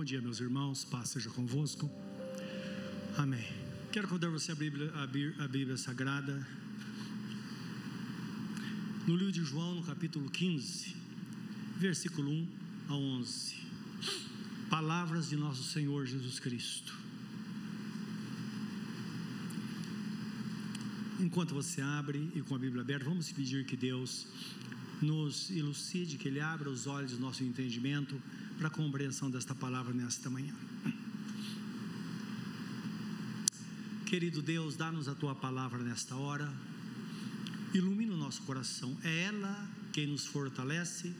Bom dia, meus irmãos. Paz seja convosco. Amém. Quero convidar você a Bíblia, a Bíblia, Sagrada. No livro de João, no capítulo 15, versículo 1 a 11. Palavras de nosso Senhor Jesus Cristo. Enquanto você abre e com a Bíblia aberta, vamos pedir que Deus nos elucide, que Ele abra os olhos do nosso entendimento para a compreensão desta palavra nesta manhã. Querido Deus, dá-nos a tua palavra nesta hora, ilumina o nosso coração, é ela quem nos fortalece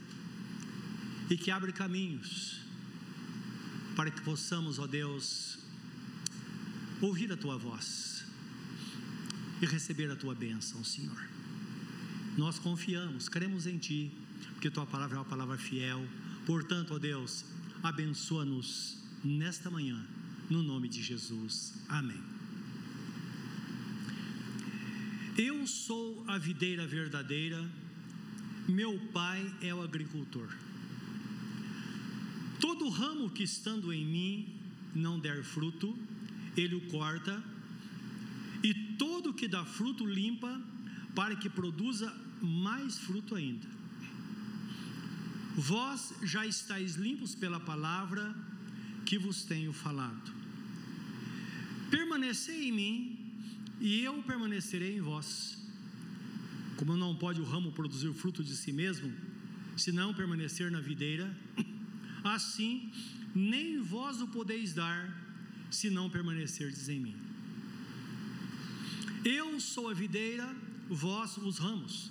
e que abre caminhos para que possamos, ó Deus, ouvir a tua voz e receber a tua bênção, Senhor. Nós confiamos, cremos em Ti, porque Tua palavra é uma palavra fiel. Portanto, ó Deus, abençoa-nos nesta manhã, no nome de Jesus. Amém. Eu sou a videira verdadeira, meu pai é o agricultor. Todo ramo que estando em mim não der fruto, ele o corta e todo que dá fruto limpa, para que produza mais fruto ainda. Vós já estáis limpos pela palavra que vos tenho falado. Permanecei em mim, e eu permanecerei em vós. Como não pode o ramo produzir fruto de si mesmo, se não permanecer na videira, assim nem vós o podeis dar, se não permanecerdes em mim. Eu sou a videira, vós os ramos.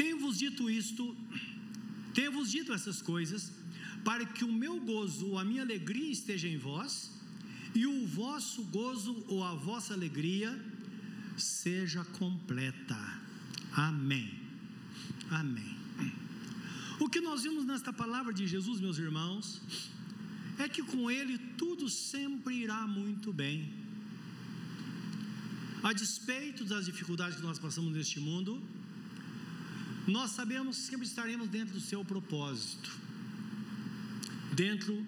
Tenho-vos dito isto, tenho-vos dito essas coisas, para que o meu gozo a minha alegria esteja em vós, e o vosso gozo ou a vossa alegria seja completa. Amém. Amém. O que nós vimos nesta palavra de Jesus, meus irmãos, é que com Ele tudo sempre irá muito bem. A despeito das dificuldades que nós passamos neste mundo, nós sabemos que sempre estaremos dentro do seu propósito, dentro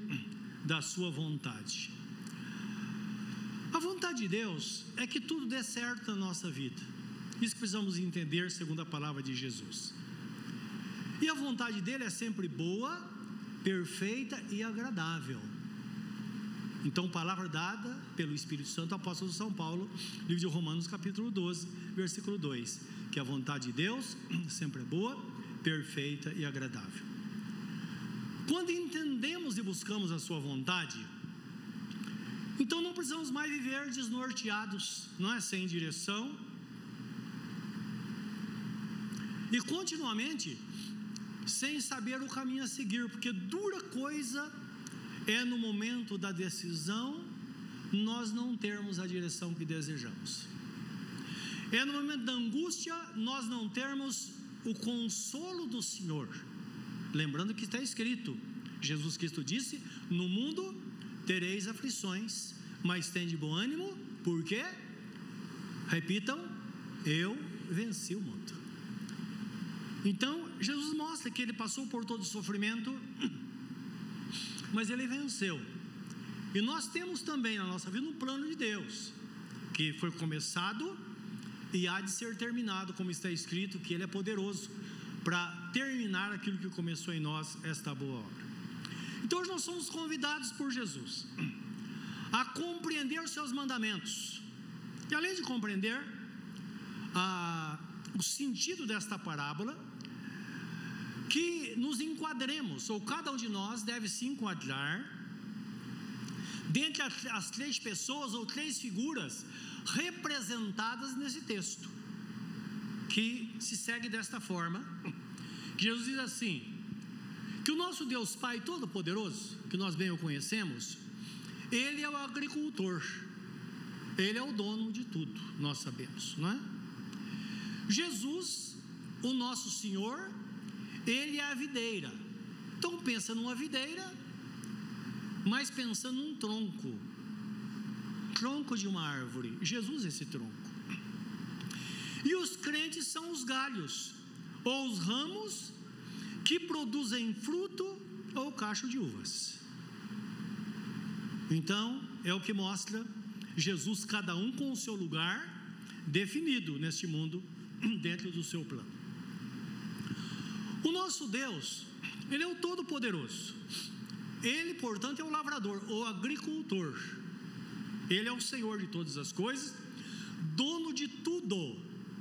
da sua vontade. A vontade de Deus é que tudo dê certo na nossa vida. Isso precisamos entender segundo a palavra de Jesus. E a vontade dele é sempre boa, perfeita e agradável. Então, palavra dada pelo Espírito Santo, apóstolo São Paulo, livro de Romanos, capítulo 12, versículo 2: que a vontade de Deus sempre é boa, perfeita e agradável. Quando entendemos e buscamos a Sua vontade, então não precisamos mais viver desnorteados, não é? Sem direção. E continuamente sem saber o caminho a seguir, porque dura coisa é no momento da decisão nós não termos a direção que desejamos. É no momento da angústia nós não termos o consolo do Senhor. Lembrando que está escrito, Jesus Cristo disse: No mundo tereis aflições, mas tem de bom ânimo, porque, repitam, eu venci o mundo. Então, Jesus mostra que ele passou por todo o sofrimento mas ele venceu. E nós temos também na nossa vida um plano de Deus, que foi começado e há de ser terminado, como está escrito, que Ele é poderoso para terminar aquilo que começou em nós, esta boa obra. Então hoje nós somos convidados por Jesus a compreender os seus mandamentos. E além de compreender a, o sentido desta parábola, que nos enquadremos, ou cada um de nós deve se enquadrar, dentre as, três pessoas ou três figuras representadas nesse texto, que se segue desta forma: que Jesus diz assim, que o nosso Deus Pai Todo-Poderoso, que nós bem o conhecemos, Ele é o agricultor, Ele é o dono de tudo, nós sabemos, não é? Jesus, o nosso Senhor, Ele é a videira. Então pensa numa videira, mas pensa num tronco, tronco de uma árvore. Jesus é esse tronco. E os crentes são os galhos, ou os ramos que produzem fruto ou cacho de uvas. Então, é o que mostra Jesus, cada um com o seu lugar definido neste mundo, dentro do seu plano. O nosso Deus, Ele é o Todo-Poderoso. Ele, portanto, é o lavrador, o agricultor. Ele é o Senhor de todas as coisas, dono de tudo.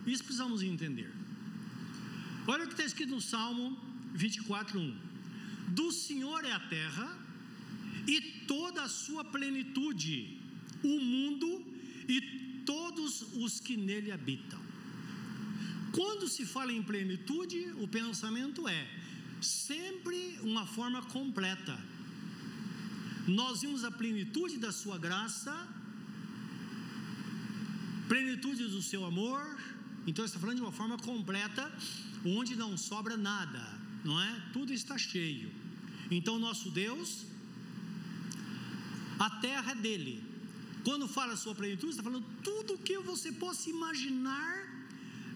Isso precisamos entender. Olha o que está escrito no Salmo 24, 1. Do Senhor é a terra e toda a sua plenitude, o mundo e todos os que nele habitam. Quando se fala em plenitude, o pensamento é sempre uma forma completa. Nós vimos a plenitude da sua graça, plenitude do seu amor, então está falando de uma forma completa, onde não sobra nada não é? Tudo está cheio. Então, nosso Deus, a terra é dele. Quando fala a sua plenitude, está falando tudo o que você possa imaginar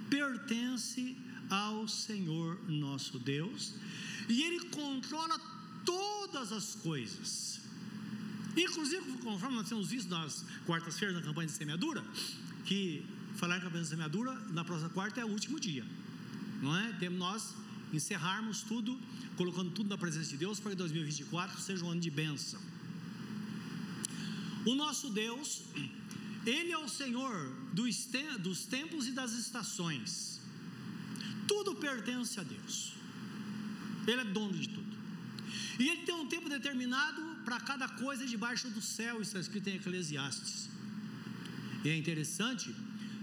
pertence ao Senhor nosso Deus, e Ele controla todas as coisas. Inclusive, conforme nós temos visto nas quartas-feiras na campanha de semeadura, que falar em campanha de semeadura, na próxima quarta é o último dia, não é? Temos nós encerrarmos tudo, colocando tudo na presença de Deus para que 2024 seja um ano de bênção. O nosso Deus, Ele é o Senhor dos tempos e das estações. Tudo pertence a Deus. Ele é dono de tudo. E Ele tem um tempo determinado para cada coisa debaixo do céu, está escrito em Eclesiastes. E é interessante,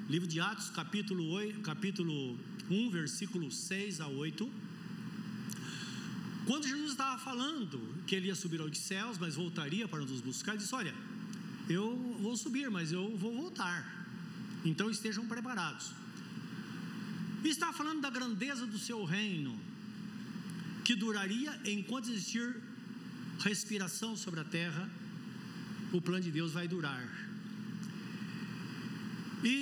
livro de Atos, capítulo, 8, capítulo 1, versículo 6 a 8. Quando Jesus estava falando que ele ia subir aos céus, mas voltaria para nos buscar, ele disse: Olha, eu vou subir, mas eu vou voltar. Então estejam preparados. E está falando da grandeza do seu reino, que duraria enquanto existir respiração sobre a terra, o plano de Deus vai durar. E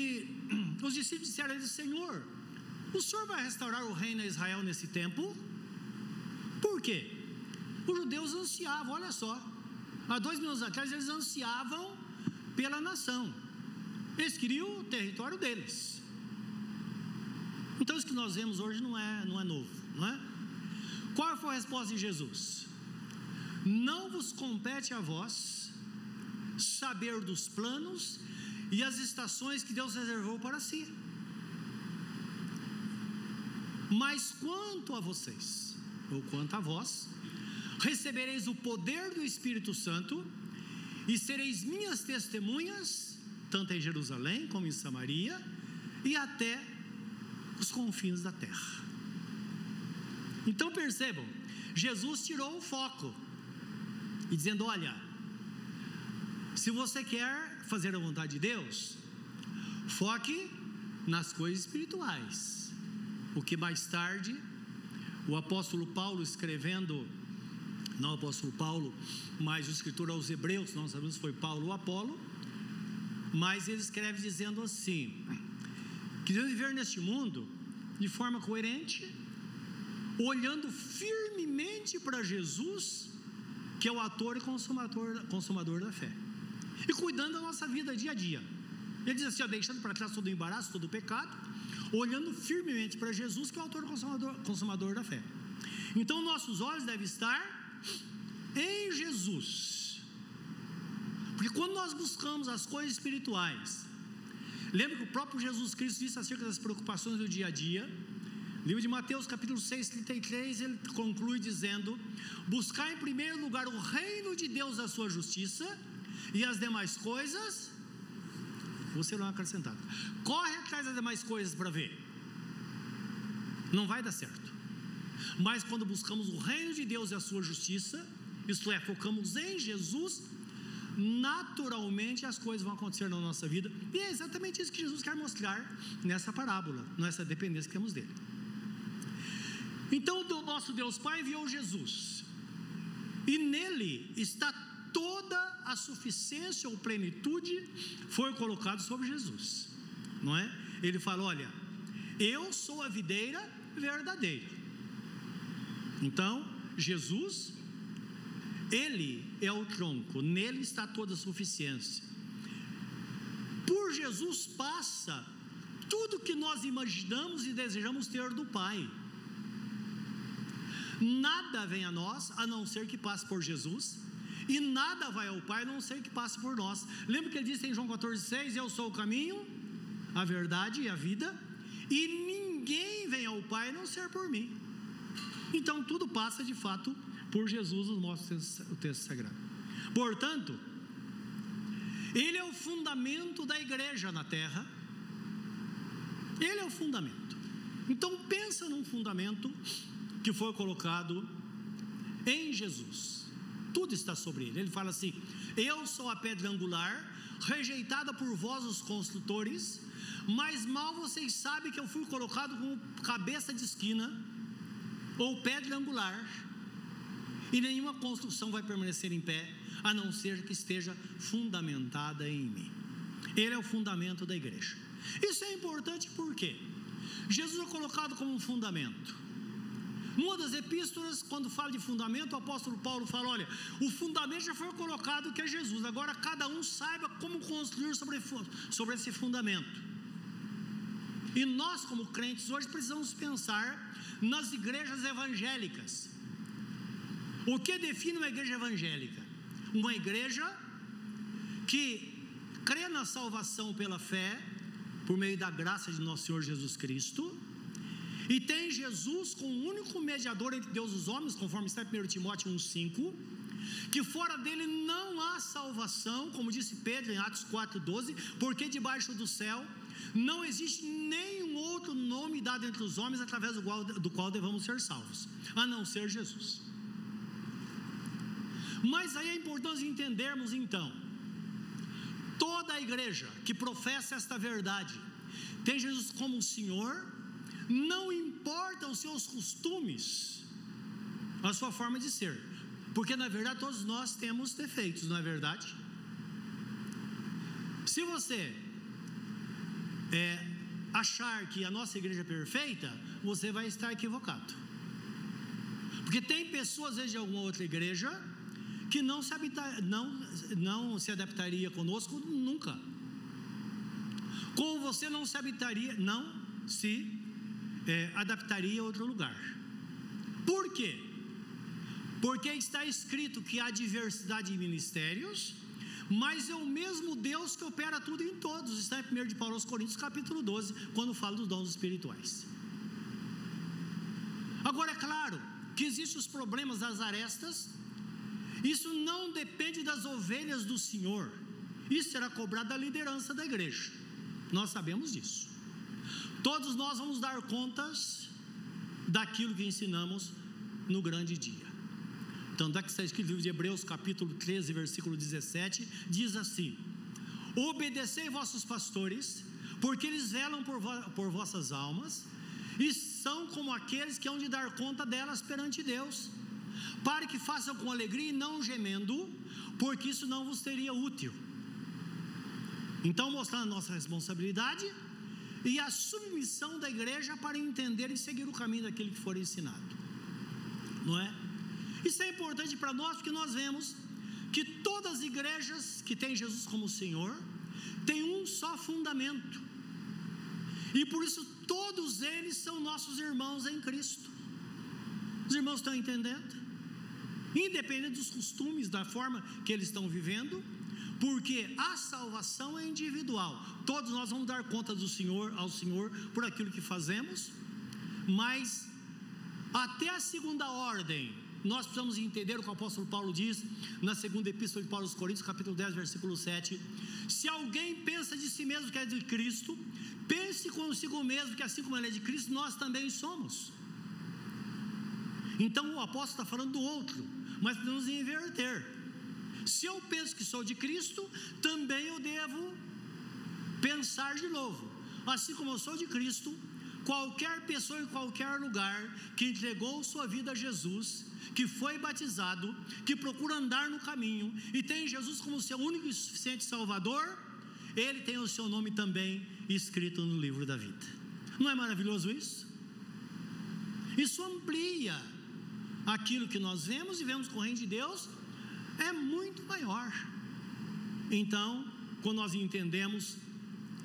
os discípulos disseram a ele: Senhor, o Senhor vai restaurar o reino a Israel nesse tempo? Por quê? Os judeus ansiavam, olha só, há dois mil anos atrás eles ansiavam pela nação, eles queriam o território deles. Então isso que nós vemos hoje não é, não é novo, não é? Qual foi a resposta de Jesus? Não vos compete a vós saber dos planos e as estações que Deus reservou para si. Mas quanto a vocês, ou quanto a vós, recebereis o poder do Espírito Santo e sereis minhas testemunhas, tanto em Jerusalém como em Samaria e até os confins da terra. Então percebam, Jesus tirou o foco e dizendo: Olha, se você quer fazer a vontade de Deus, foque nas coisas espirituais. O que mais tarde o apóstolo Paulo escrevendo, não o apóstolo Paulo, mas o escritor aos Hebreus, não sabemos se foi Paulo ou Apolo, mas ele escreve dizendo assim: que devemos viver neste mundo de forma coerente, olhando firmemente para Jesus, que é o ator e consumador, consumador da fé, e cuidando da nossa vida dia a dia. Ele diz assim: ó, deixando para trás todo o embaraço, todo o pecado, olhando firmemente para Jesus, que é o autor consumador, consumador da fé. Então, nossos olhos devem estar em Jesus. Porque quando nós buscamos as coisas espirituais, lembra que o próprio Jesus Cristo disse acerca das preocupações do dia a dia. Livro de Mateus, capítulo 6, 33, ele conclui dizendo: Buscar em primeiro lugar o reino de Deus, a sua justiça, e as demais coisas você não acrescentado. Corre atrás das demais coisas para ver. Não vai dar certo. Mas quando buscamos o reino de Deus e a sua justiça, isto é, focamos em Jesus, naturalmente as coisas vão acontecer na nossa vida. E é exatamente isso que Jesus quer mostrar nessa parábola, nessa dependência que temos dele. Então, o nosso Deus Pai enviou Jesus, e nele está toda a suficiência ou plenitude foi colocado sobre Jesus, não é? Ele fala: Olha, eu sou a videira verdadeira. Então, Jesus, Ele é o tronco, nele está toda a suficiência. Por Jesus passa tudo que nós imaginamos e desejamos ter do Pai. Nada vem a nós a não ser que passe por Jesus e nada vai ao Pai a não ser que passe por nós. Lembra que ele disse em João 14,6: Eu sou o caminho, a verdade e a vida, e ninguém vem ao Pai a não ser por mim. Então tudo passa de fato por Jesus, no nosso o texto sagrado. Portanto, ele é o fundamento da igreja na terra. Ele é o fundamento. Então pensa num fundamento que foi colocado em Jesus tudo está sobre ele. Ele fala assim: Eu sou a pedra angular, rejeitada por vós, os construtores, mas mal vocês sabem que eu fui colocado como cabeça de esquina, ou pedra angular, e nenhuma construção vai permanecer em pé, a não ser que esteja fundamentada em mim. Ele é o fundamento da igreja. Isso é importante porque Jesus é colocado como um fundamento. Numa das epístolas, quando fala de fundamento, o apóstolo Paulo fala: olha, o fundamento já foi colocado que é Jesus, agora cada um saiba como construir sobre, sobre esse fundamento. E nós, como crentes, hoje precisamos pensar nas igrejas evangélicas. O que define uma igreja evangélica? Uma igreja que crê na salvação pela fé, por meio da graça de nosso Senhor Jesus Cristo e tem Jesus como único mediador entre Deus e os homens, conforme está em 1 Timóteo 1,5, que fora dele não há salvação, como disse Pedro em Atos 4,12, porque debaixo do céu não existe nenhum outro nome dado entre os homens através do qual, do qual devamos ser salvos, a não ser Jesus. Mas aí é importante entendermos então, toda a igreja que professa esta verdade, tem Jesus como o Senhor, não importam os seus costumes, a sua forma de ser, porque na verdade todos nós temos defeitos, não é verdade? Se você é, achar que a nossa igreja é perfeita, você vai estar equivocado. Porque tem pessoas, às vezes, de alguma outra igreja que não se, habitar, não, não se adaptaria conosco nunca. Como você não se habitaria, não se é, adaptaria a outro lugar. Por quê? Porque está escrito que há diversidade de ministérios, mas é o mesmo Deus que opera tudo em todos. Está em 1 de Paulo aos Coríntios, capítulo 12, quando fala dos dons espirituais. Agora, é claro que existem os problemas das arestas, isso não depende das ovelhas do Senhor, isso será cobrado da liderança da igreja, nós sabemos disso. Todos nós vamos dar contas daquilo que ensinamos no grande dia. Tanto é que está escrito no livro de Hebreus, capítulo 13, versículo 17, diz assim: Obedecei vossos pastores, porque eles velam por, vo por vossas almas, e são como aqueles que hão de dar conta delas perante Deus, para que façam com alegria e não gemendo, porque isso não vos teria útil. Então, mostrando a nossa responsabilidade, e a submissão da igreja para entender e seguir o caminho daquele que for ensinado. Não é? Isso é importante para nós porque nós vemos que todas as igrejas que têm Jesus como Senhor têm um só fundamento. E por isso todos eles são nossos irmãos em Cristo. Os irmãos estão entendendo? independente dos costumes, da forma que eles estão vivendo, porque a salvação é individual. Todos nós vamos dar conta do Senhor ao Senhor por aquilo que fazemos, mas até a segunda ordem, nós precisamos entender o que o apóstolo Paulo diz na segunda epístola de Paulo aos Coríntios, capítulo 10, versículo 7. Se alguém pensa de si mesmo que é de Cristo, pense consigo mesmo que assim como ele é de Cristo, nós também somos. Então o apóstolo está falando do outro, mas podemos inverter. Se eu penso que sou de Cristo, também eu devo pensar de novo. Assim como eu sou de Cristo, qualquer pessoa em qualquer lugar que entregou sua vida a Jesus, que foi batizado, que procura andar no caminho e tem Jesus como seu único e suficiente Salvador, ele tem o seu nome também escrito no livro da vida. Não é maravilhoso isso? Isso amplia aquilo que nós vemos e vemos reino de Deus é muito maior. Então, quando nós entendemos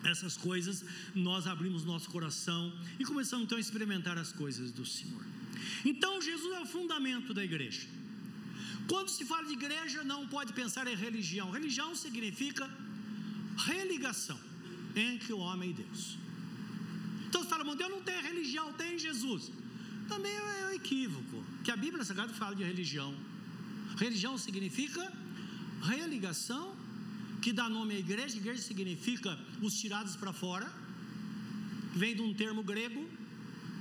essas coisas, nós abrimos nosso coração e começamos então a experimentar as coisas do Senhor. Então, Jesus é o fundamento da igreja. Quando se fala de igreja, não pode pensar em religião. Religião significa religação entre o homem e Deus. Então você fala, Deus não tem religião, tem Jesus. Também é um equívoco, que a Bíblia Sagrada fala de religião. Religião significa religação, que dá nome à igreja. Igreja significa os tirados para fora, vem de um termo grego,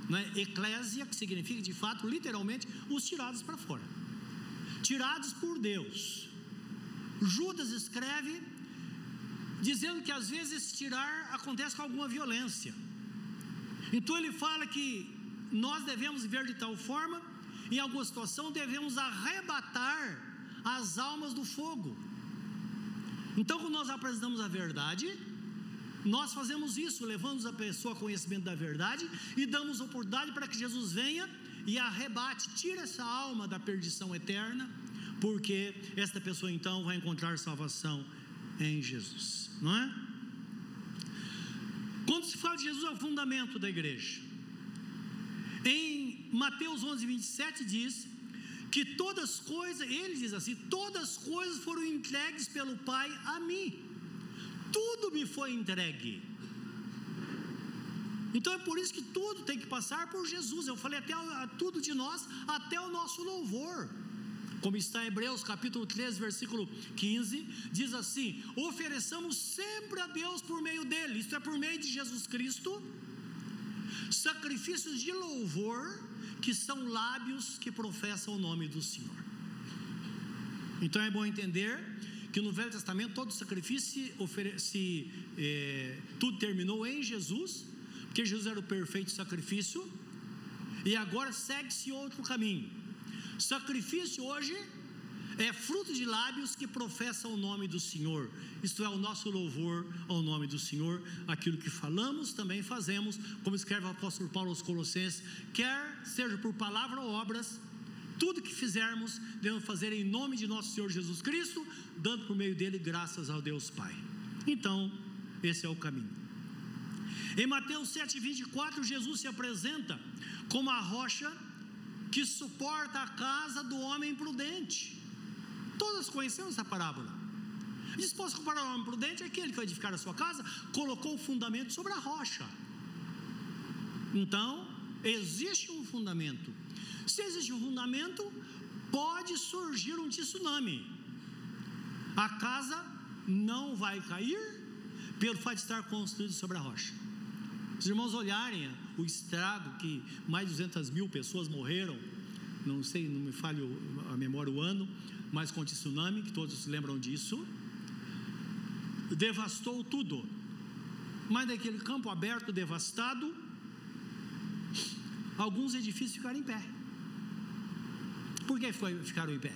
né, eclésia, que significa de fato, literalmente, os tirados para fora. Tirados por Deus. Judas escreve dizendo que às vezes tirar acontece com alguma violência. Então ele fala que nós devemos viver de tal forma em alguma situação devemos arrebatar as almas do fogo. Então, quando nós apresentamos a verdade, nós fazemos isso, levamos a pessoa a conhecimento da verdade e damos oportunidade para que Jesus venha e arrebate, tira essa alma da perdição eterna, porque esta pessoa então vai encontrar salvação em Jesus, não é? Quando se fala de Jesus, é o fundamento da igreja. Em Mateus 11, 27 diz que todas as coisas, ele diz assim: todas as coisas foram entregues pelo Pai a mim, tudo me foi entregue. Então é por isso que tudo tem que passar por Jesus. Eu falei até tudo de nós, até o nosso louvor. Como está em Hebreus capítulo 13, versículo 15, diz assim: ofereçamos sempre a Deus por meio dele, isto é, por meio de Jesus Cristo, sacrifícios de louvor que são lábios que professam o nome do Senhor. Então é bom entender que no Velho Testamento todo sacrifício se, é, tudo terminou em Jesus, porque Jesus era o perfeito sacrifício, e agora segue-se outro caminho. Sacrifício hoje é fruto de lábios que professam o nome do Senhor. Isto é o nosso louvor ao nome do Senhor. Aquilo que falamos também fazemos, como escreve o apóstolo Paulo aos Colossenses, quer seja por palavra ou obras, tudo que fizermos devemos fazer em nome de nosso Senhor Jesus Cristo, dando por meio dele graças ao Deus Pai. Então, esse é o caminho. Em Mateus 7,24, Jesus se apresenta como a rocha que suporta a casa do homem prudente. Todas conhecemos essa parábola. Diz: posso comparar o homem prudente? Aquele que vai edificar a sua casa, colocou o fundamento sobre a rocha. Então, existe um fundamento. Se existe um fundamento, pode surgir um tsunami. A casa não vai cair pelo fato de estar construído sobre a rocha. Se os irmãos olharem o estrago que mais de 200 mil pessoas morreram, não sei, não me falhe a memória o ano, mas com tsunami, que todos se lembram disso, devastou tudo. Mas naquele campo aberto, devastado, alguns edifícios ficaram em pé. Por que ficaram em pé?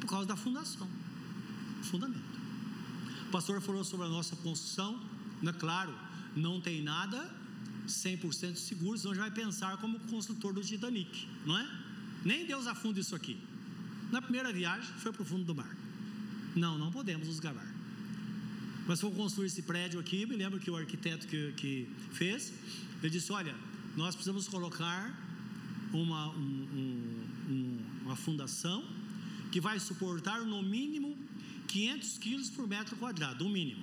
Por causa da fundação, fundamento. O pastor falou sobre a nossa construção, né? claro, não tem nada 100% seguro, senão já vai pensar como o construtor do Titanic, não é? Nem Deus afunda isso aqui. Na primeira viagem, foi para o fundo do mar. Não, não podemos nos gabar. Mas for construir esse prédio aqui, me lembro que o arquiteto que, que fez, ele disse: Olha, nós precisamos colocar uma, um, um, uma fundação que vai suportar no mínimo 500 quilos por metro quadrado, o mínimo.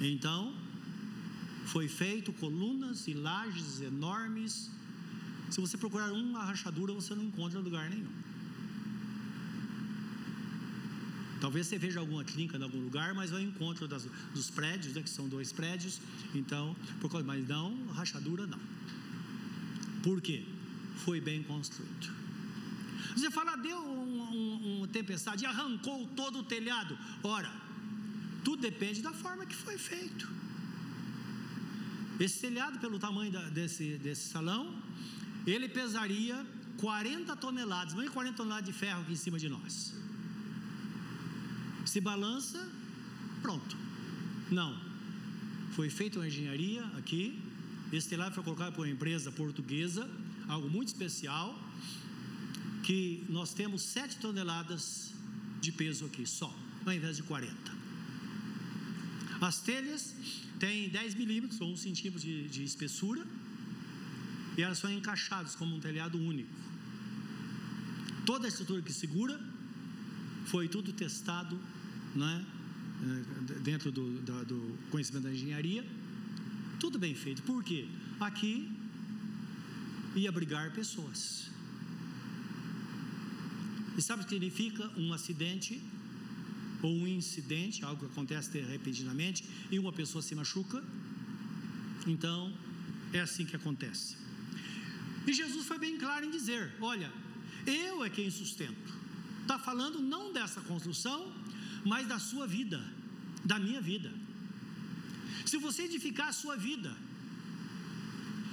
Então, foi feito colunas e lajes enormes. Se você procurar uma rachadura, você não encontra lugar nenhum. Talvez você veja alguma trinca em algum lugar, mas é o encontro das, dos prédios, né, que são dois prédios. Então, mas não, rachadura não. Por quê? Foi bem construído. Você fala, deu uma um, um tempestade e arrancou todo o telhado. Ora, tudo depende da forma que foi feito. Esse telhado, pelo tamanho da, desse, desse salão, ele pesaria 40 toneladas, mais 40 toneladas de ferro aqui em cima de nós. Se balança, pronto. Não. Foi feita uma engenharia aqui. Esse telhado foi colocado por uma empresa portuguesa, algo muito especial, que nós temos 7 toneladas de peso aqui só, ao invés de 40. As telhas têm 10 milímetros ou 1 centímetro de, de espessura e elas são encaixadas como um telhado único. Toda a estrutura que segura foi tudo testado né, dentro do, do conhecimento da engenharia. Tudo bem feito. Por quê? Aqui ia abrigar pessoas. E sabe o que significa um acidente ou um incidente, algo que acontece repentinamente, e uma pessoa se machuca, então é assim que acontece. E Jesus foi bem claro em dizer: Olha, eu é quem sustento. Está falando não dessa construção, mas da sua vida, da minha vida. Se você edificar a sua vida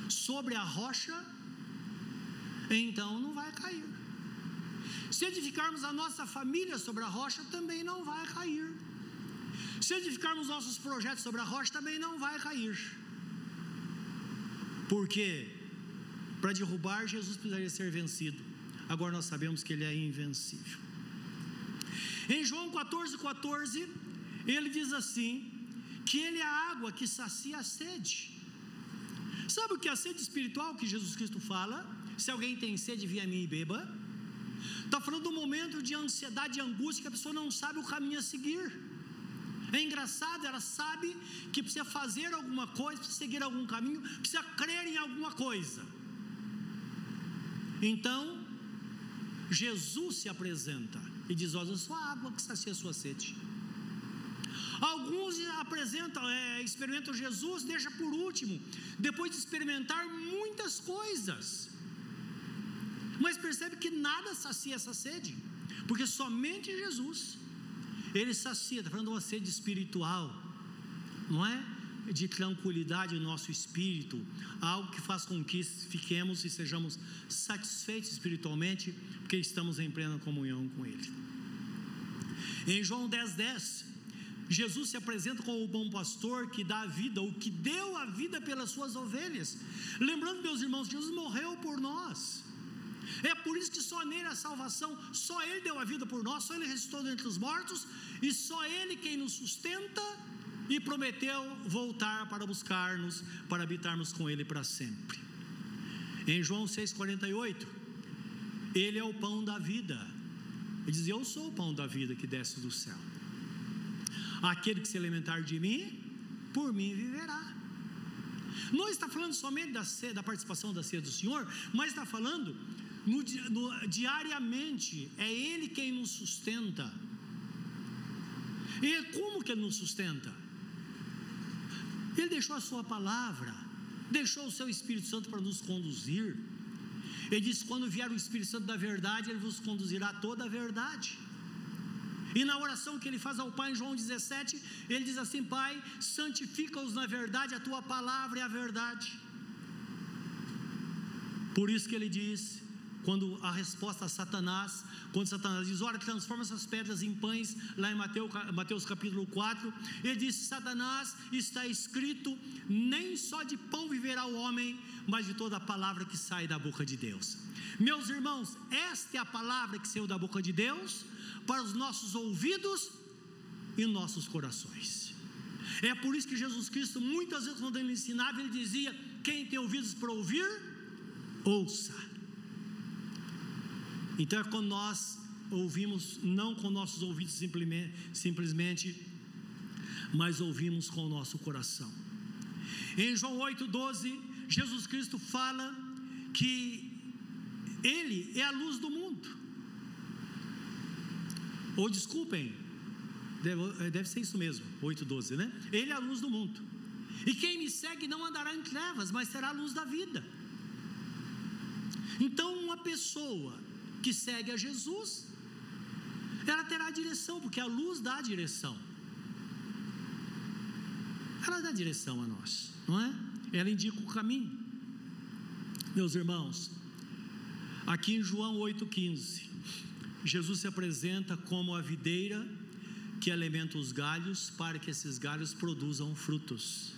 sobre a rocha, então não vai cair. Se edificarmos a nossa família sobre a rocha, também não vai cair. Se edificarmos nossos projetos sobre a rocha, também não vai cair. Porque para derrubar, Jesus precisaria ser vencido. Agora nós sabemos que ele é invencível. Em João 14, 14, ele diz assim: que ele é a água que sacia a sede. Sabe o que é a sede espiritual que Jesus Cristo fala? Se alguém tem sede, via mim e beba. Está falando do momento de ansiedade e angústia que a pessoa não sabe o caminho a seguir. É engraçado, ela sabe que precisa fazer alguma coisa, precisa seguir algum caminho, precisa crer em alguma coisa. Então, Jesus se apresenta e diz: Olha, a água que sacia a sua sede. Alguns apresentam, é, experimentam Jesus, deixa por último, depois de experimentar muitas coisas. Mas percebe que nada sacia essa sede, porque somente Jesus, Ele sacia, está falando de uma sede espiritual, não é? De tranquilidade no nosso espírito, algo que faz com que fiquemos e sejamos satisfeitos espiritualmente, porque estamos em plena comunhão com Ele. Em João 10, 10, Jesus se apresenta como o bom pastor que dá a vida, o que deu a vida pelas suas ovelhas. Lembrando, meus irmãos, Jesus morreu por nós. É por isso que só nele a salvação, só ele deu a vida por nós, só ele ressuscitou dentre os mortos, e só ele quem nos sustenta e prometeu voltar para buscar-nos, para habitarmos com ele para sempre. Em João 6,48, ele é o pão da vida. Ele diz: Eu sou o pão da vida que desce do céu. Aquele que se alimentar de mim, por mim viverá. Não está falando somente da, da participação da ceia do Senhor, mas está falando no, no, diariamente, é Ele quem nos sustenta. E como que Ele nos sustenta? Ele deixou a Sua palavra, deixou o Seu Espírito Santo para nos conduzir. Ele disse: quando vier o Espírito Santo da verdade, Ele vos conduzirá a toda a verdade. E na oração que ele faz ao Pai em João 17, ele diz assim: Pai, santifica-os na verdade, a tua palavra é a verdade. Por isso que ele diz: quando a resposta a Satanás, quando Satanás diz, olha, transforma essas pedras em pães, lá em Mateus, Mateus capítulo 4, ele diz: Satanás está escrito, nem só de pão viverá o homem, mas de toda a palavra que sai da boca de Deus. Meus irmãos, esta é a palavra que saiu da boca de Deus para os nossos ouvidos e nossos corações. É por isso que Jesus Cristo, muitas vezes, quando ele ensinava, ele dizia: Quem tem ouvidos para ouvir, ouça. Então é quando nós ouvimos, não com nossos ouvidos simplesmente, simplesmente mas ouvimos com o nosso coração. Em João 8,12, Jesus Cristo fala que Ele é a luz do mundo. Ou desculpem, deve, deve ser isso mesmo, 8,12, né? Ele é a luz do mundo. E quem me segue não andará em trevas, mas terá a luz da vida. Então, uma pessoa que segue a Jesus, ela terá direção, porque a luz dá direção. Ela dá direção a nós, não é? Ela indica o caminho. Meus irmãos, aqui em João 8,15, Jesus se apresenta como a videira que alimenta os galhos para que esses galhos produzam frutos.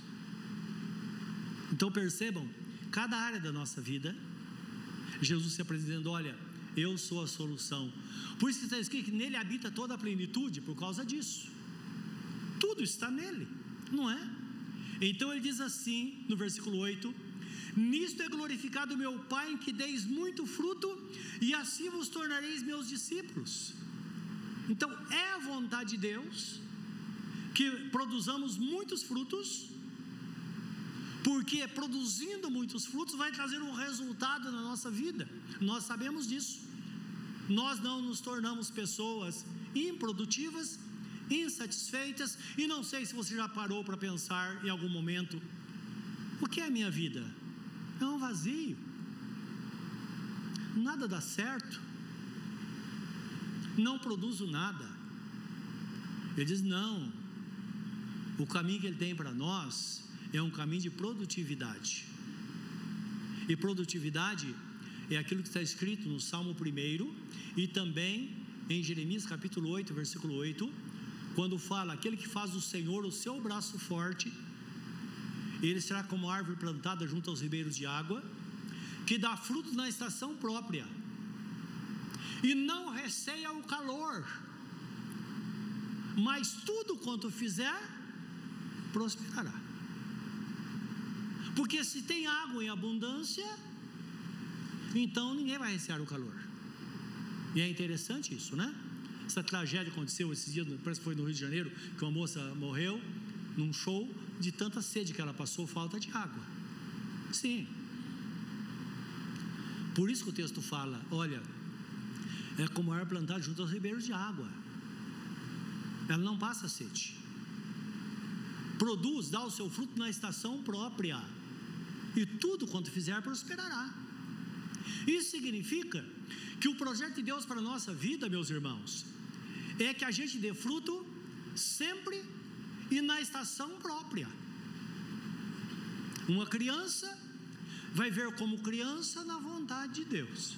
Então percebam, cada área da nossa vida, Jesus se apresentando, olha, eu sou a solução. Por isso que está escrito que nele habita toda a plenitude, por causa disso. Tudo está nele, não é? Então ele diz assim, no versículo 8: Nisto é glorificado meu Pai, em que deis muito fruto, e assim vos tornareis meus discípulos. Então é a vontade de Deus que produzamos muitos frutos, porque produzindo muitos frutos vai trazer um resultado na nossa vida, nós sabemos disso. Nós não nos tornamos pessoas improdutivas, insatisfeitas, e não sei se você já parou para pensar em algum momento: o que é a minha vida? É um vazio, nada dá certo, não produzo nada. Ele diz: não, o caminho que ele tem para nós é um caminho de produtividade. E produtividade é aquilo que está escrito no Salmo 1 e também em Jeremias capítulo 8, versículo 8, quando fala: aquele que faz do Senhor o seu braço forte, ele será como árvore plantada junto aos ribeiros de água, que dá frutos na estação própria, e não receia o calor, mas tudo quanto fizer, prosperará. Porque se tem água em abundância, então ninguém vai recear o calor. E é interessante isso, né? Essa tragédia aconteceu esses dias, parece que foi no Rio de Janeiro, que uma moça morreu num show de tanta sede que ela passou, falta de água. Sim. Por isso que o texto fala: olha, é como a árvore plantada junto aos ribeiros de água. Ela não passa sede. Produz, dá o seu fruto na estação própria. E tudo quanto fizer prosperará. Isso significa que o projeto de Deus para a nossa vida, meus irmãos, é que a gente dê fruto sempre e na estação própria. Uma criança vai ver como criança na vontade de Deus.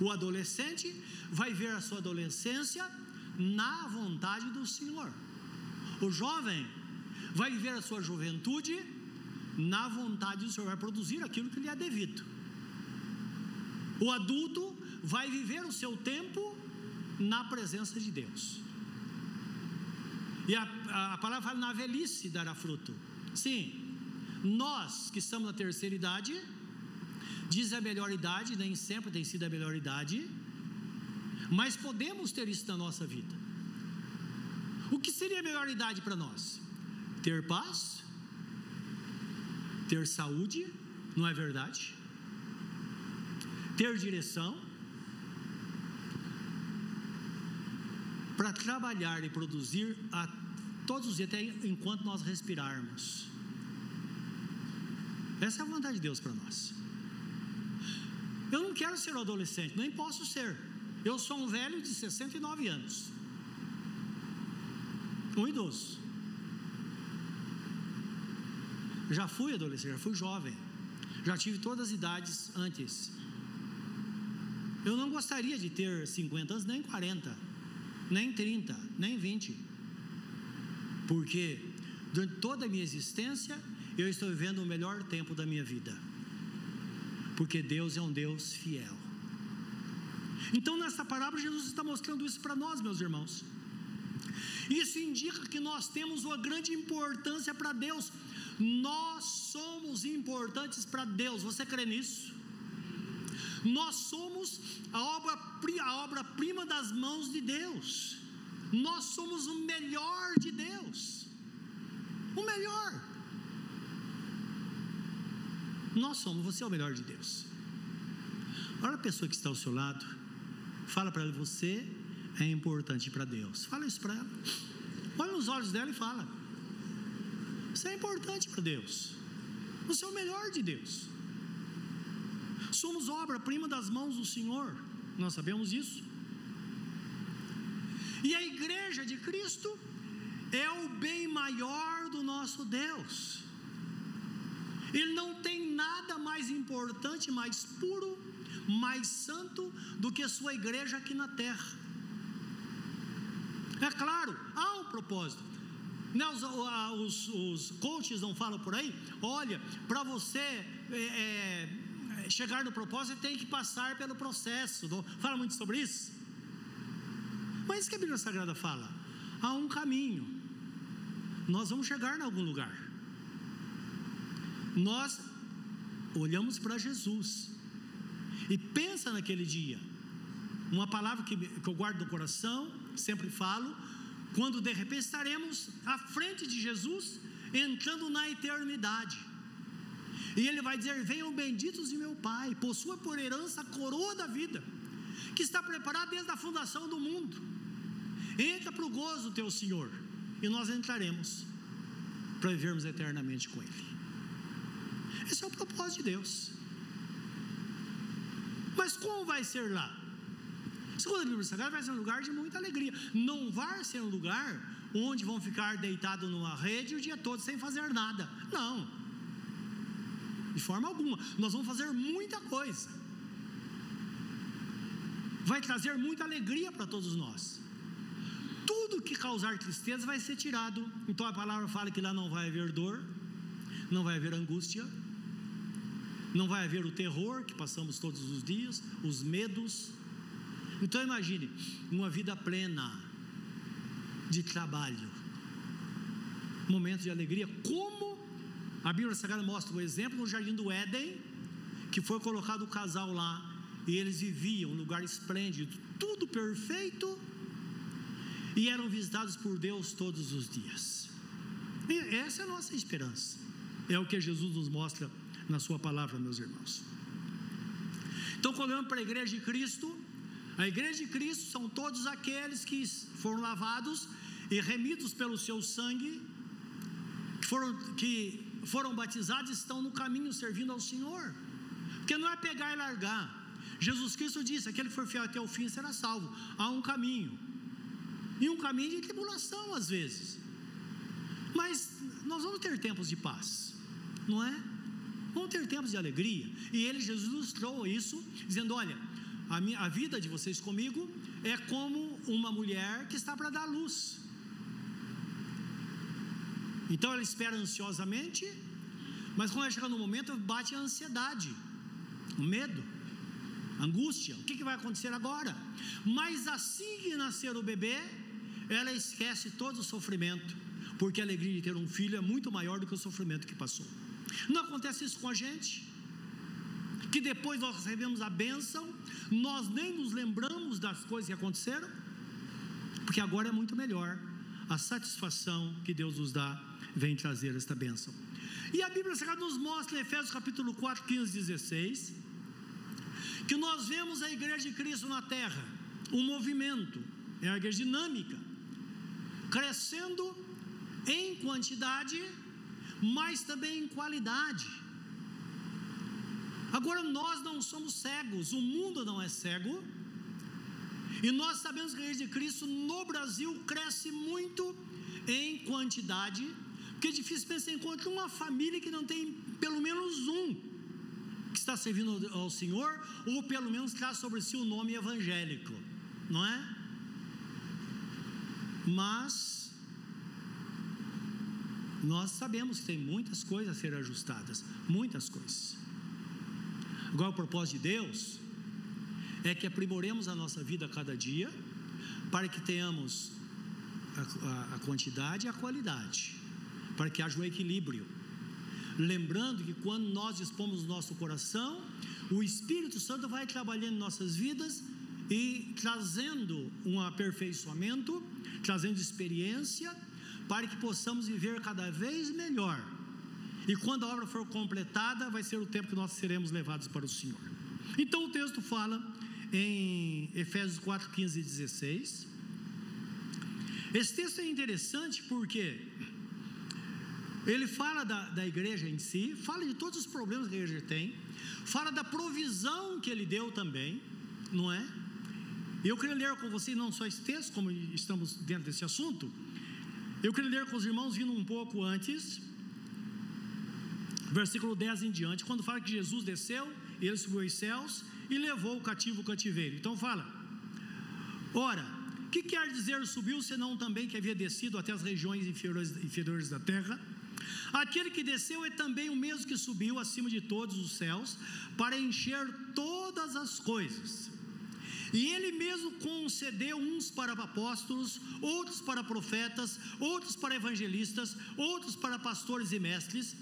O adolescente vai ver a sua adolescência na vontade do Senhor. O jovem vai viver a sua juventude na vontade do Senhor, vai produzir aquilo que lhe é devido. O adulto vai viver o seu tempo na presença de Deus. E a, a, palavra fala na velhice dará fruto. Sim, nós que estamos na terceira idade, diz a melhor idade, nem sempre tem sido a melhor idade, mas podemos ter isso na nossa vida. O que seria a melhor idade para nós? Ter paz, ter saúde, não é verdade? Ter direção, para trabalhar e produzir a todos os dias, até enquanto nós respirarmos. Essa é a vontade de Deus para nós. Eu não quero ser um adolescente, nem posso ser. Eu sou um velho de 69 anos. Um idoso. Já fui adolescente, já fui jovem. Já tive todas as idades antes. Eu não gostaria de ter 50 anos nem 40 nem 30, nem 20. Porque durante toda a minha existência, eu estou vivendo o melhor tempo da minha vida. Porque Deus é um Deus fiel. Então, nessa parábola, Jesus está mostrando isso para nós, meus irmãos. Isso indica que nós temos uma grande importância para Deus. Nós somos importantes para Deus. Você crê nisso? Nós somos a obra, a obra prima das mãos de Deus. Nós somos o melhor de Deus. O melhor. Nós somos, você é o melhor de Deus. Olha a pessoa que está ao seu lado. Fala para ela, você é importante para Deus. Fala isso para ela. Olha nos olhos dela e fala. Você é importante para Deus. Você é o melhor de Deus. Somos obra-prima das mãos do Senhor. Nós sabemos isso. E a igreja de Cristo é o bem maior do nosso Deus. Ele não tem nada mais importante, mais puro, mais santo do que a sua igreja aqui na terra. É claro, há um propósito. Não, os, os, os coaches não falam por aí, olha, para você é, é, chegar no propósito tem que passar pelo processo. Não, fala muito sobre isso. Mas isso que a Bíblia Sagrada fala. Há um caminho. Nós vamos chegar em algum lugar. Nós olhamos para Jesus e pensa naquele dia. Uma palavra que, que eu guardo no coração, sempre falo, quando de repente estaremos à frente de Jesus, entrando na eternidade. E ele vai dizer: Venham benditos de meu Pai, possua por herança a coroa da vida, que está preparada desde a fundação do mundo. Entra para o gozo teu Senhor, e nós entraremos para vivermos eternamente com Ele. Esse é o propósito de Deus. Mas como vai ser lá? Segundo a Bíblia Sagrada, vai ser um lugar de muita alegria. Não vai ser um lugar onde vão ficar deitados numa rede o dia todo sem fazer nada. Não. De forma alguma. Nós vamos fazer muita coisa. Vai trazer muita alegria para todos nós. Tudo que causar tristeza vai ser tirado. Então a palavra fala que lá não vai haver dor, não vai haver angústia, não vai haver o terror que passamos todos os dias, os medos. Então imagine uma vida plena de trabalho, momentos de alegria, como a Bíblia Sagrada mostra o exemplo no jardim do Éden, que foi colocado o casal lá e eles viviam um lugar esplêndido, tudo perfeito, e eram visitados por Deus todos os dias. E essa é a nossa esperança. É o que Jesus nos mostra na Sua palavra, meus irmãos. Então, quando olhamos para a igreja de Cristo, a igreja de Cristo são todos aqueles que foram lavados e remidos pelo seu sangue, que foram, que foram batizados e estão no caminho servindo ao Senhor. Porque não é pegar e largar. Jesus Cristo disse: aquele que for fiel até o fim será salvo. Há um caminho. E um caminho de tribulação, às vezes. Mas nós vamos ter tempos de paz, não é? Vão ter tempos de alegria. E ele, Jesus, ilustrou isso, dizendo: Olha, a, minha, a vida de vocês comigo é como uma mulher que está para dar luz. Então ela espera ansiosamente, mas quando ela chega no momento, bate a ansiedade, o medo, a angústia. O que, que vai acontecer agora? Mas assim que nascer o bebê, ela esquece todo o sofrimento, porque a alegria de ter um filho é muito maior do que o sofrimento que passou. Não acontece isso com a gente? Que depois nós recebemos a bênção, nós nem nos lembramos das coisas que aconteceram, porque agora é muito melhor. A satisfação que Deus nos dá vem trazer esta bênção. E a Bíblia Sagrada nos mostra em Efésios capítulo 4, 15 16, que nós vemos a igreja de Cristo na terra, um movimento, é uma igreja dinâmica, crescendo em quantidade mas também em qualidade. Agora, nós não somos cegos, o mundo não é cego, e nós sabemos que a Igreja de Cristo no Brasil cresce muito em quantidade, porque é difícil pensar encontra uma família que não tem pelo menos um que está servindo ao Senhor, ou pelo menos traz sobre si o nome evangélico, não é? Mas nós sabemos que tem muitas coisas a ser ajustadas, muitas coisas. Agora, o propósito de Deus é que aprimoremos a nossa vida a cada dia, para que tenhamos a, a, a quantidade e a qualidade, para que haja um equilíbrio. Lembrando que quando nós dispomos nosso coração, o Espírito Santo vai trabalhando em nossas vidas e trazendo um aperfeiçoamento, trazendo experiência, para que possamos viver cada vez melhor. E quando a obra for completada, vai ser o tempo que nós seremos levados para o Senhor. Então o texto fala em Efésios 4, 15 e 16. Esse texto é interessante porque ele fala da, da igreja em si, fala de todos os problemas que a igreja tem, fala da provisão que ele deu também, não é? Eu queria ler com vocês não só esse texto, como estamos dentro desse assunto, eu queria ler com os irmãos vindo um pouco antes, versículo 10 em diante, quando fala que Jesus desceu, ele subiu aos céus e levou o cativo o cativeiro. Então fala: Ora, que quer dizer subiu, senão também que havia descido até as regiões inferiores, inferiores da terra? Aquele que desceu é também o mesmo que subiu acima de todos os céus para encher todas as coisas. E ele mesmo concedeu uns para apóstolos, outros para profetas, outros para evangelistas, outros para pastores e mestres,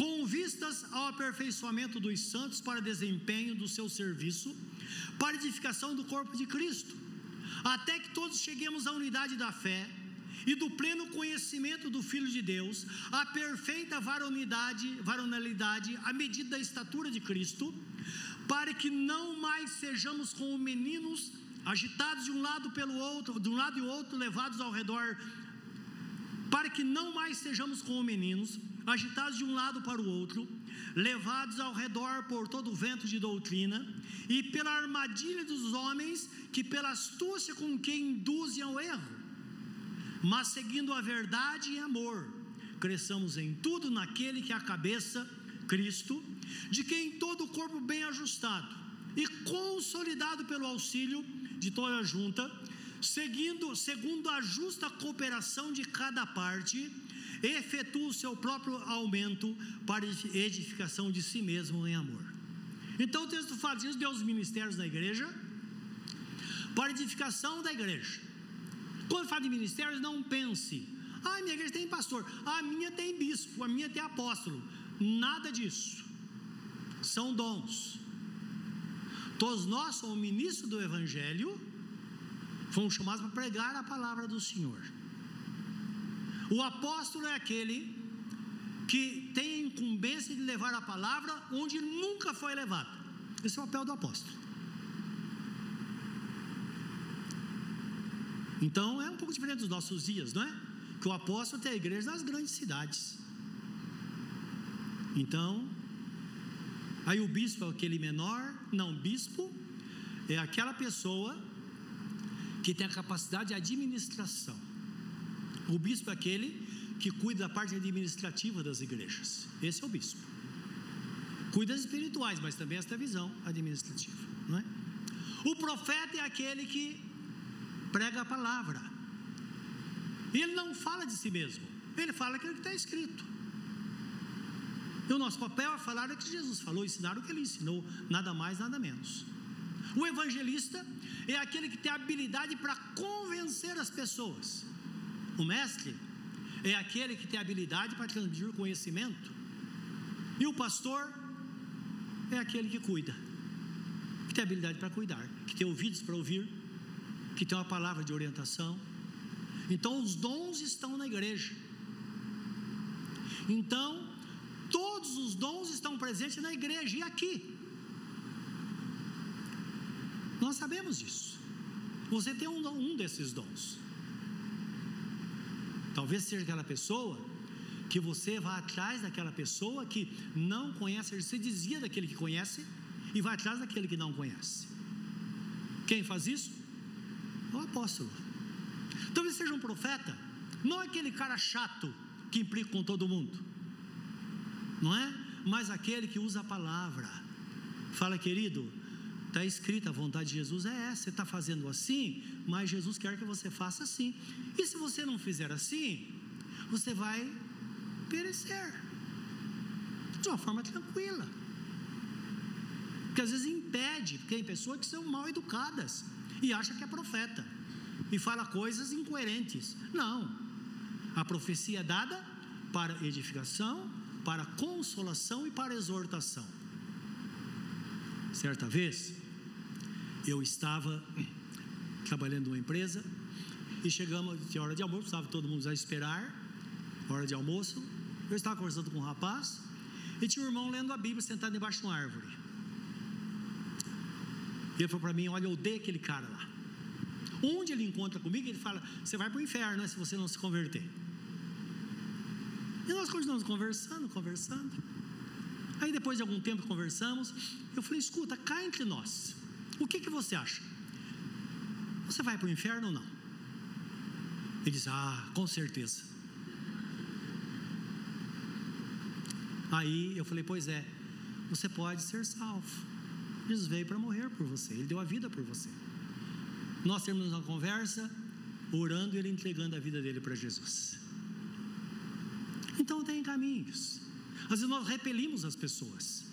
com vistas ao aperfeiçoamento dos santos para desempenho do seu serviço, para edificação do corpo de Cristo, até que todos cheguemos à unidade da fé e do pleno conhecimento do Filho de Deus, à perfeita varonidade, varonalidade, à medida da estatura de Cristo, para que não mais sejamos como meninos agitados de um lado pelo outro, de um lado e outro, levados ao redor, para que não mais sejamos como meninos, agitados de um lado para o outro, levados ao redor por todo o vento de doutrina e pela armadilha dos homens que pela astúcia com que induzem ao erro, mas seguindo a verdade e amor, cresçamos em tudo naquele que é a cabeça, Cristo, de quem todo o corpo bem ajustado e consolidado pelo auxílio de toda a junta, seguindo, segundo a justa cooperação de cada parte, efetua o seu próprio aumento para edificação de si mesmo em amor. Então o texto fala disso, deu os ministérios da igreja, para edificação da igreja. Quando fala de ministérios, não pense, ah, minha igreja tem pastor, a minha tem bispo, a minha tem apóstolo. Nada disso são dons. Todos nós somos ministros do Evangelho, fomos chamados para pregar a palavra do Senhor. O apóstolo é aquele que tem a incumbência de levar a palavra onde nunca foi levada. Esse é o papel do apóstolo. Então é um pouco diferente dos nossos dias, não é? Que o apóstolo tem a igreja nas grandes cidades. Então, Aí o bispo é aquele menor, não, bispo é aquela pessoa que tem a capacidade de administração. O bispo é aquele que cuida da parte administrativa das igrejas. Esse é o bispo. Cuida das espirituais, mas também esta visão administrativa, não é? O profeta é aquele que prega a palavra. Ele não fala de si mesmo, ele fala aquilo que está escrito. E o nosso papel é falar o que Jesus falou, ensinar o que ele ensinou, nada mais, nada menos. O evangelista é aquele que tem habilidade para convencer as pessoas. O mestre é aquele que tem habilidade para transmitir conhecimento. E o pastor é aquele que cuida, que tem habilidade para cuidar, que tem ouvidos para ouvir, que tem uma palavra de orientação. Então os dons estão na igreja. Então, Todos os dons estão presentes na igreja e aqui. Nós sabemos disso. Você tem um desses dons. Talvez seja aquela pessoa que você vá atrás daquela pessoa que não conhece, você dizia daquele que conhece e vai atrás daquele que não conhece. Quem faz isso? O apóstolo. Talvez seja um profeta, não aquele cara chato que implica com todo mundo não é? Mas aquele que usa a palavra. Fala, querido, está escrita, a vontade de Jesus é essa, você está fazendo assim, mas Jesus quer que você faça assim. E se você não fizer assim, você vai perecer. De uma forma tranquila. Porque às vezes impede, porque tem pessoas que são mal educadas e acha que é profeta e fala coisas incoerentes. Não. A profecia é dada para edificação, para consolação e para exortação. Certa vez, eu estava trabalhando numa empresa e chegamos, tinha hora de almoço, estava todo mundo a esperar, hora de almoço. Eu estava conversando com um rapaz e tinha um irmão lendo a Bíblia sentado debaixo de uma árvore. E ele falou para mim: Olha, eu odeio aquele cara lá. Onde ele encontra comigo, ele fala: Você vai para o inferno né, se você não se converter. E nós continuamos conversando, conversando. Aí depois de algum tempo conversamos, eu falei: Escuta, cá entre nós, o que, que você acha? Você vai para o inferno ou não? Ele diz: Ah, com certeza. Aí eu falei: Pois é, você pode ser salvo. Jesus veio para morrer por você, ele deu a vida por você. Nós terminamos uma conversa, orando e ele entregando a vida dele para Jesus. Então tem caminhos. Às vezes nós repelimos as pessoas.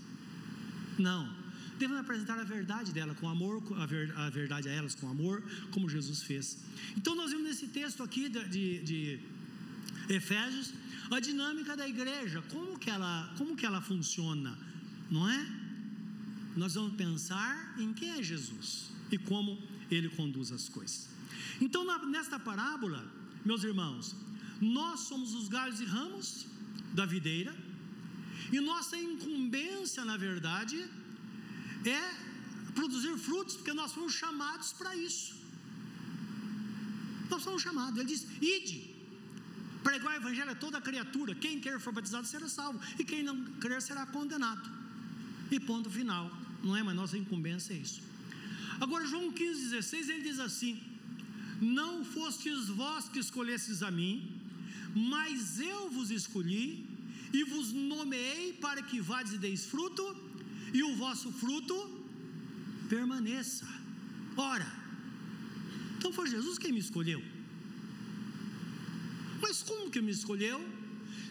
Não. Devemos apresentar a verdade dela com amor, a, ver, a verdade a elas com amor, como Jesus fez. Então nós vimos nesse texto aqui de, de, de Efésios a dinâmica da igreja, como que ela, como que ela funciona, não é? Nós vamos pensar em quem é Jesus e como ele conduz as coisas. Então, na, nesta parábola, meus irmãos, nós somos os galhos e ramos da videira, e nossa incumbência, na verdade, é produzir frutos, porque nós fomos chamados para isso. Nós fomos chamados, ele diz: ide, pregar o evangelho a toda criatura, quem quer for batizado será salvo, e quem não crer será condenado. E ponto final, não é? Mas nossa incumbência é isso. Agora, João 15, 16, ele diz assim: Não fostes vós que escolhestes a mim, mas eu vos escolhi e vos nomeei para que vades e deis fruto, e o vosso fruto permaneça. Ora, então foi Jesus quem me escolheu. Mas como que me escolheu?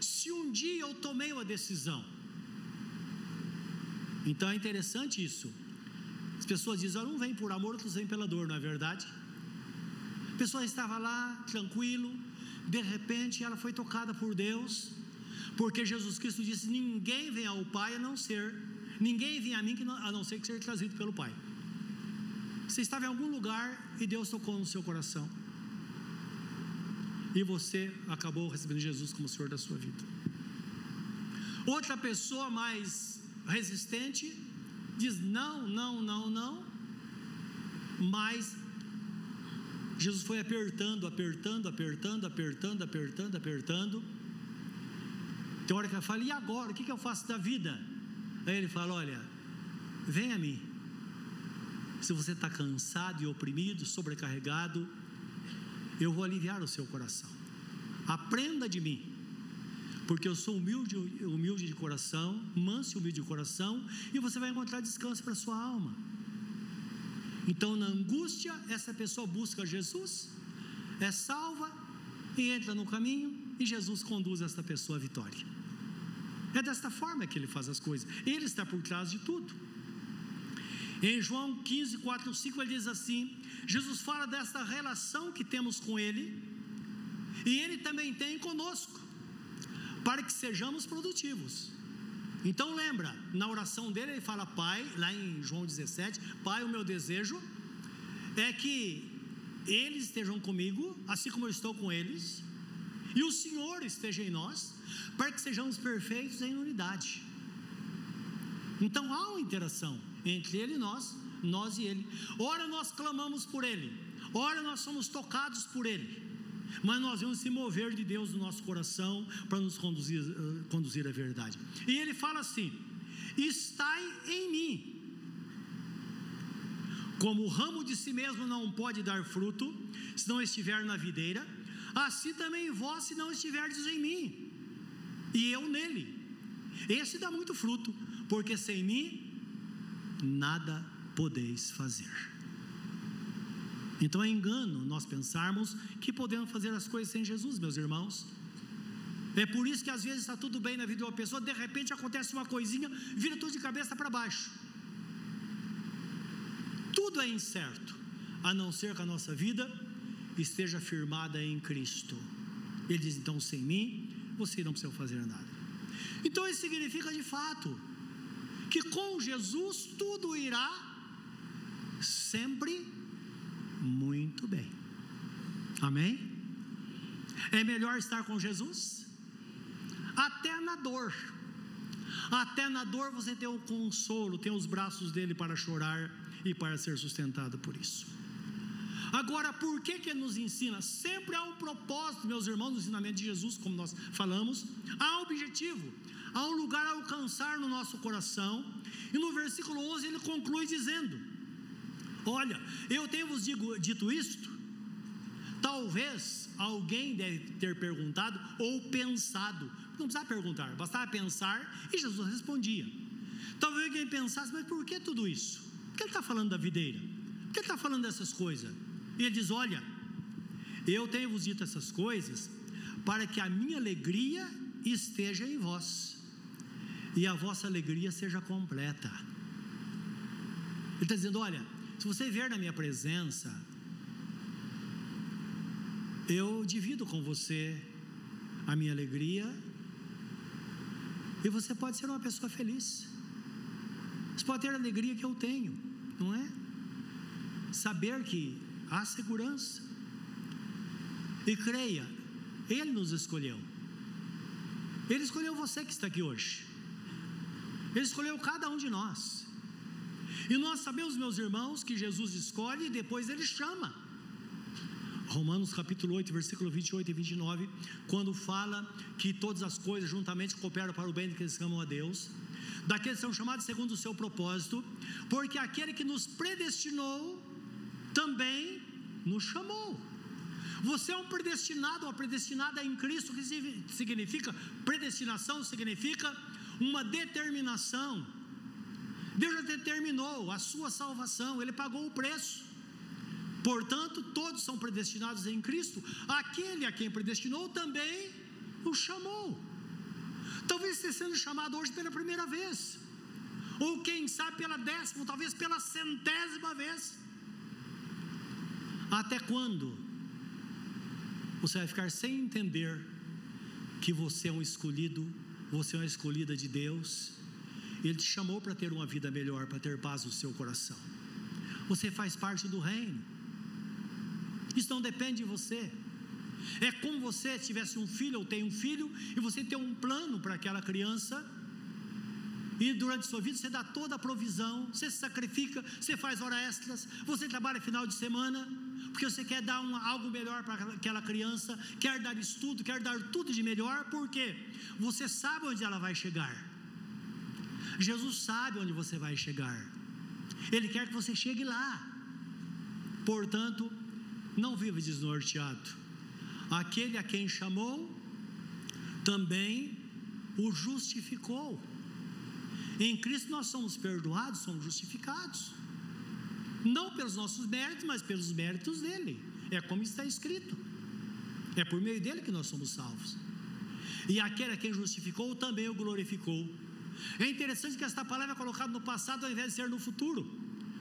Se um dia eu tomei uma decisão. Então é interessante isso. As pessoas dizem, ah, não vem por amor, outros vêm pela dor, não é verdade? A pessoa estava lá, tranquilo, de repente ela foi tocada por Deus, porque Jesus Cristo disse: Ninguém vem ao Pai a não ser, ninguém vem a mim a não ser que seja trazido pelo Pai. Você estava em algum lugar e Deus tocou no seu coração, e você acabou recebendo Jesus como Senhor da sua vida. Outra pessoa mais resistente diz não, não, não, não, mas Jesus foi apertando, apertando, apertando, apertando, apertando, apertando. Tem hora que ela fala, e agora? O que, que eu faço da vida? Aí ele fala: Olha, vem a mim. Se você está cansado e oprimido, sobrecarregado, eu vou aliviar o seu coração. Aprenda de mim, porque eu sou humilde, humilde de coração, manso e humilde de coração, e você vai encontrar descanso para a sua alma. Então, na angústia, essa pessoa busca Jesus, é salva e entra no caminho, e Jesus conduz esta pessoa à vitória. É desta forma que ele faz as coisas. Ele está por trás de tudo. Em João 15, 4, 5, ele diz assim: Jesus fala desta relação que temos com Ele, e Ele também tem conosco, para que sejamos produtivos. Então lembra, na oração dele ele fala, Pai, lá em João 17, Pai, o meu desejo é que eles estejam comigo, assim como eu estou com eles, e o Senhor esteja em nós, para que sejamos perfeitos em unidade. Então há uma interação entre Ele e nós, nós e Ele. Ora nós clamamos por Ele, ora nós somos tocados por Ele, mas nós vamos se mover de Deus no nosso coração para nos conduzir, uh, conduzir à verdade. E Ele fala assim: estai em mim. Como o ramo de si mesmo não pode dar fruto, se não estiver na videira, assim também vós, se não estiverdes em mim, e eu nele. Esse dá muito fruto, porque sem mim nada podeis fazer. Então é engano nós pensarmos que podemos fazer as coisas sem Jesus, meus irmãos. É por isso que às vezes está tudo bem na vida de uma pessoa, de repente acontece uma coisinha, vira tudo de cabeça para baixo. Tudo é incerto, a não ser que a nossa vida esteja firmada em Cristo. Ele diz: então, sem mim, você não precisa fazer nada. Então, isso significa de fato que com Jesus tudo irá sempre muito bem. Amém? É melhor estar com Jesus? Até na dor. Até na dor você tem o consolo, tem os braços dele para chorar e para ser sustentado por isso. Agora, por que que nos ensina? Sempre há um propósito, meus irmãos, no ensinamento de Jesus, como nós falamos, há um objetivo, há um lugar a alcançar no nosso coração. E no versículo 11 ele conclui dizendo: Olha, eu tenho vos digo, dito isto. Talvez alguém deve ter perguntado ou pensado. Não precisava perguntar, bastava pensar e Jesus respondia. Talvez alguém pensasse, mas por que tudo isso? Por que ele está falando da videira? Por que ele está falando dessas coisas? E ele diz: Olha, eu tenho vos dito essas coisas para que a minha alegria esteja em vós e a vossa alegria seja completa. Ele está dizendo: Olha, se você ver na minha presença, eu divido com você a minha alegria e você pode ser uma pessoa feliz. Você pode ter a alegria que eu tenho, não é? Saber que há segurança. E creia, Ele nos escolheu. Ele escolheu você que está aqui hoje. Ele escolheu cada um de nós. E nós sabemos, meus irmãos, que Jesus escolhe e depois ele chama. Romanos capítulo 8, versículo 28 e 29, quando fala que todas as coisas juntamente cooperam para o bem daqueles que amam a Deus, daqueles que são chamados segundo o seu propósito, porque aquele que nos predestinou também nos chamou. Você é um predestinado, uma predestinada em Cristo, que significa predestinação, significa uma determinação. Deus já determinou a sua salvação, Ele pagou o preço. Portanto, todos são predestinados em Cristo. Aquele a quem predestinou também o chamou. Talvez esteja sendo chamado hoje pela primeira vez, ou quem sabe pela décima, talvez pela centésima vez. Até quando você vai ficar sem entender que você é um escolhido, você é uma escolhida de Deus? Ele te chamou para ter uma vida melhor, para ter paz no seu coração. Você faz parte do reino. Isso não depende de você. É como você tivesse um filho ou tem um filho e você tem um plano para aquela criança. E durante sua vida você dá toda a provisão, você se sacrifica, você faz horas extras, você trabalha final de semana, porque você quer dar uma, algo melhor para aquela criança, quer dar estudo, quer dar tudo de melhor, porque você sabe onde ela vai chegar. Jesus sabe onde você vai chegar. Ele quer que você chegue lá. Portanto, não viva desnorteado. Aquele a quem chamou, também o justificou. Em Cristo nós somos perdoados, somos justificados. Não pelos nossos méritos, mas pelos méritos dele. É como está escrito. É por meio dele que nós somos salvos. E aquele a quem justificou também o glorificou. É interessante que esta palavra é colocada no passado ao invés de ser no futuro.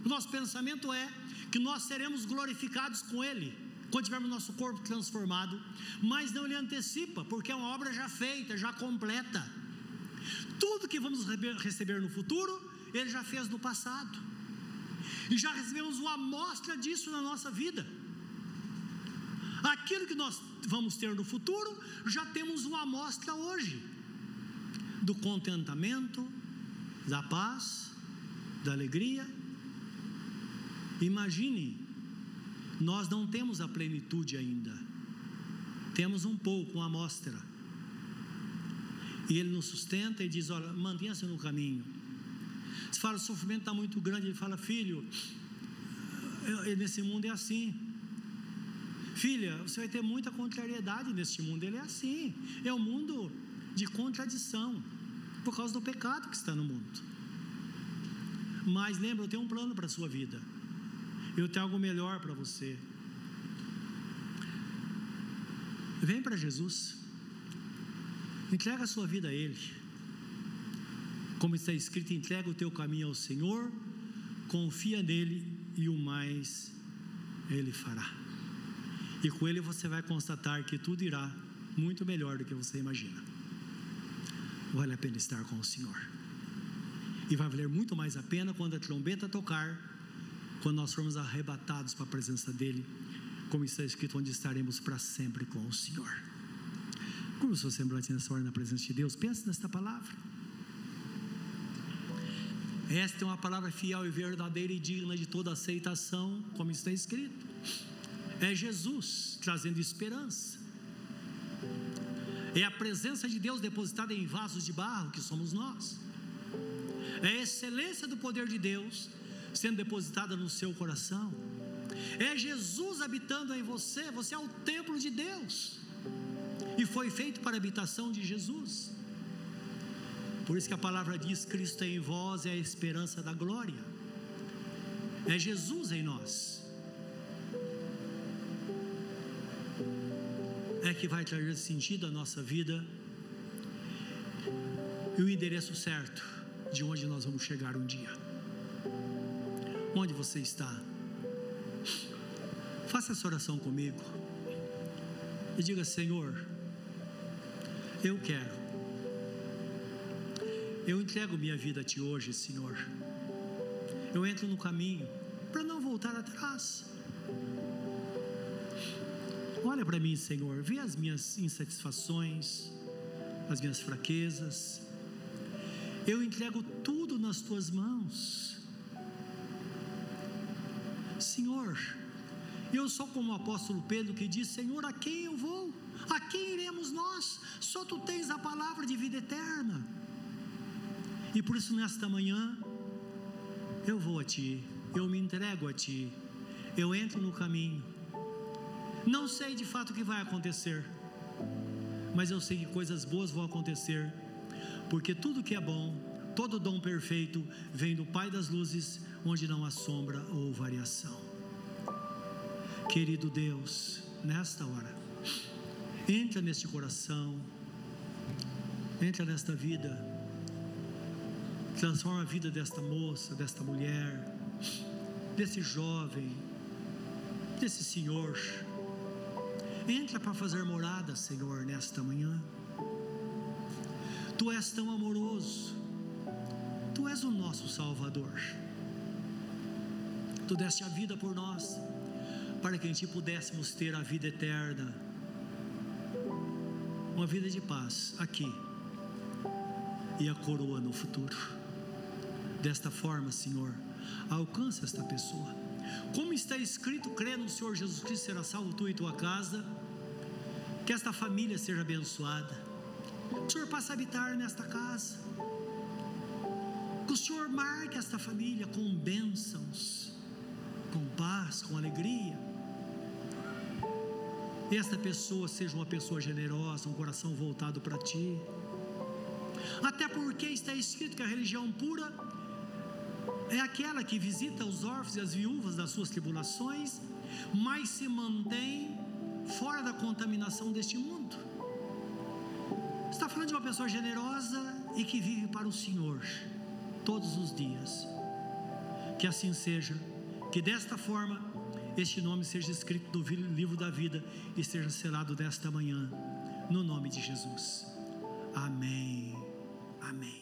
O nosso pensamento é que nós seremos glorificados com Ele quando tivermos nosso corpo transformado, mas não ele antecipa, porque é uma obra já feita, já completa. Tudo que vamos receber no futuro, Ele já fez no passado, e já recebemos uma amostra disso na nossa vida. Aquilo que nós vamos ter no futuro, já temos uma amostra hoje do contentamento, da paz, da alegria. Imagine, nós não temos a plenitude ainda, temos um pouco, uma amostra. E Ele nos sustenta e diz: Olha, mantenha-se no caminho. Fala, o sofrimento está muito grande, Ele fala: Filho, nesse mundo é assim. Filha, você vai ter muita contrariedade neste mundo, ele é assim. É um mundo de contradição, por causa do pecado que está no mundo. Mas lembra, eu tenho um plano para a sua vida. Eu tenho algo melhor para você. Vem para Jesus. Entrega a sua vida a Ele. Como está escrito, entrega o teu caminho ao Senhor, confia nele e o mais Ele fará. E com Ele você vai constatar que tudo irá muito melhor do que você imagina. Vale a pena estar com o Senhor. E vai valer muito mais a pena quando a trombeta tocar, quando nós formos arrebatados para a presença dEle, como está escrito, onde estaremos para sempre com o Senhor. Como se você nessa hora na presença de Deus, pense nesta palavra. Esta é uma palavra fiel e verdadeira e digna de toda aceitação, como está escrito. É Jesus trazendo esperança. É a presença de Deus depositada em vasos de barro, que somos nós. É a excelência do poder de Deus sendo depositada no seu coração. É Jesus habitando em você, você é o templo de Deus. E foi feito para a habitação de Jesus. Por isso que a palavra diz: Cristo em vós é a esperança da glória. É Jesus em nós. É que vai trazer sentido à nossa vida e o endereço certo de onde nós vamos chegar um dia. Onde você está? Faça essa oração comigo e diga: Senhor, eu quero eu entrego minha vida a Ti hoje, Senhor. Eu entro no caminho para não voltar atrás. Olha para mim, Senhor, vê as minhas insatisfações, as minhas fraquezas. Eu entrego tudo nas tuas mãos. Senhor, eu sou como o apóstolo Pedro que diz: Senhor, a quem eu vou? A quem iremos nós? Só tu tens a palavra de vida eterna. E por isso, nesta manhã, eu vou a Ti, eu me entrego a Ti, eu entro no caminho. Não sei de fato o que vai acontecer, mas eu sei que coisas boas vão acontecer, porque tudo que é bom, todo dom perfeito, vem do Pai das luzes, onde não há sombra ou variação. Querido Deus, nesta hora, entra neste coração, entra nesta vida Transforma a vida desta moça, desta mulher, desse jovem, desse senhor. Entra para fazer morada, Senhor, nesta manhã. Tu és tão amoroso. Tu és o nosso Salvador. Tu deste a vida por nós, para que em Ti pudéssemos ter a vida eterna, uma vida de paz aqui e a coroa no futuro desta forma, Senhor. Alcança esta pessoa. Como está escrito, crê no Senhor Jesus Cristo, será salvo tu e tua casa. Que esta família seja abençoada. Que o Senhor passe a habitar nesta casa. Que o Senhor marque esta família com bênçãos, com paz, com alegria. E esta pessoa seja uma pessoa generosa, um coração voltado para ti. Até porque está escrito que a religião pura é aquela que visita os órfãos e as viúvas das suas tribulações, mas se mantém fora da contaminação deste mundo. Está falando de uma pessoa generosa e que vive para o Senhor todos os dias. Que assim seja, que desta forma este nome seja escrito no livro da vida e seja selado desta manhã, no nome de Jesus. Amém. Amém.